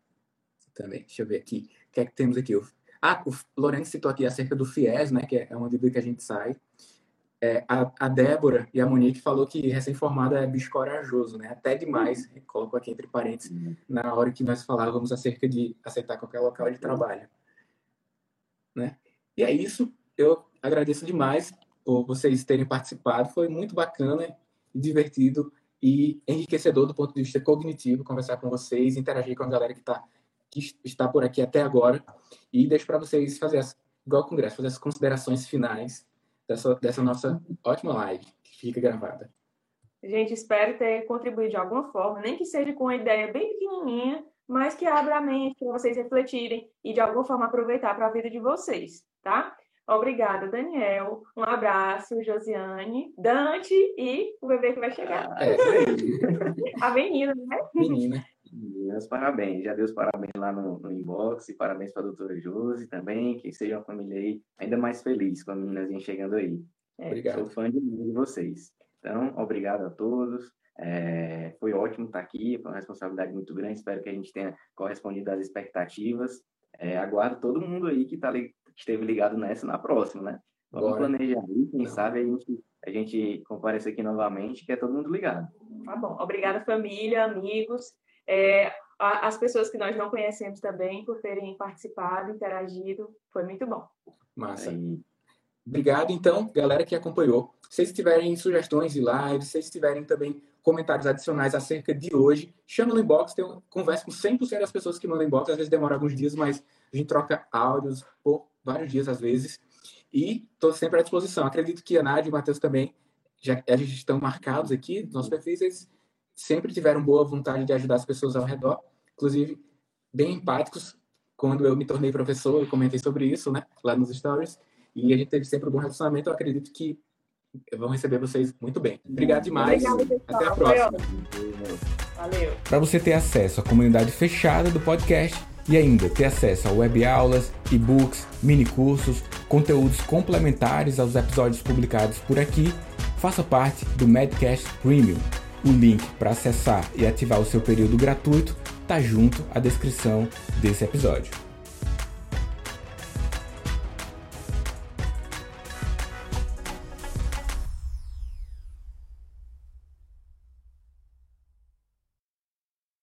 Também, deixa eu ver aqui. O que é que temos aqui? Ah, o Lourenço citou aqui acerca do FIES, né, que é uma dívida que a gente sai. É, a, a, Débora e a Monique falou que recém-formada é bicho corajoso, né? Até demais, colocou aqui entre parênteses, na hora que nós falávamos acerca de aceitar qualquer local de trabalho. Né? E é isso eu agradeço demais por vocês terem participado. Foi muito bacana divertido e enriquecedor do ponto de vista cognitivo conversar com vocês, interagir com a galera que, tá, que está por aqui até agora. E deixo para vocês fazer, as, igual ao Congresso, fazer as considerações finais dessa, dessa nossa ótima live que fica gravada. Gente, espero ter contribuído de alguma forma, nem que seja com uma ideia bem pequenininha, mas que abra a mente para vocês refletirem e de alguma forma aproveitar para a vida de vocês, tá? Obrigada, Daniel. Um abraço, Josiane, Dante e o bebê que vai chegar. É, <laughs> a menina, né? Menina. Meus parabéns. Já deu os parabéns lá no, no inbox. E parabéns para a doutora Josi também. Que seja uma família aí ainda mais feliz com a meninazinha chegando aí. É. Obrigado. Sou fã de, de vocês. Então, obrigado a todos. É, foi ótimo estar aqui, foi uma responsabilidade muito grande. Espero que a gente tenha correspondido às expectativas. É, aguardo todo mundo aí que está esteve ligado nessa na próxima, né? Vamos Bora. planejar aí, quem sabe a gente, a gente comparece aqui novamente, que é todo mundo ligado. Tá bom. Obrigada, família, amigos, é, as pessoas que nós não conhecemos também por terem participado, interagido. Foi muito bom. Massa. Aí. Obrigado, então, galera que acompanhou. Se vocês tiverem sugestões de lives, se vocês tiverem também comentários adicionais acerca de hoje, chama no inbox. Tem, conversa com 100% das pessoas que mandam inbox. Às vezes demora alguns dias, mas a gente troca áudios por vários dias às vezes. E estou sempre à disposição. Acredito que a Nádia e o Matheus também, já eles estão marcados aqui nos nossos perfis, eles sempre tiveram boa vontade de ajudar as pessoas ao redor. Inclusive, bem empáticos. Quando eu me tornei professor, eu comentei sobre isso, né? Lá nos stories. E a gente teve sempre um bom relacionamento. Eu acredito que vão receber vocês muito bem. Obrigado demais. Obrigado, Até a próxima. Valeu. Para você ter acesso à comunidade fechada do podcast e ainda ter acesso a web aulas, e-books, mini cursos, conteúdos complementares aos episódios publicados por aqui, faça parte do Medcast Premium. O link para acessar e ativar o seu período gratuito está junto à descrição desse episódio.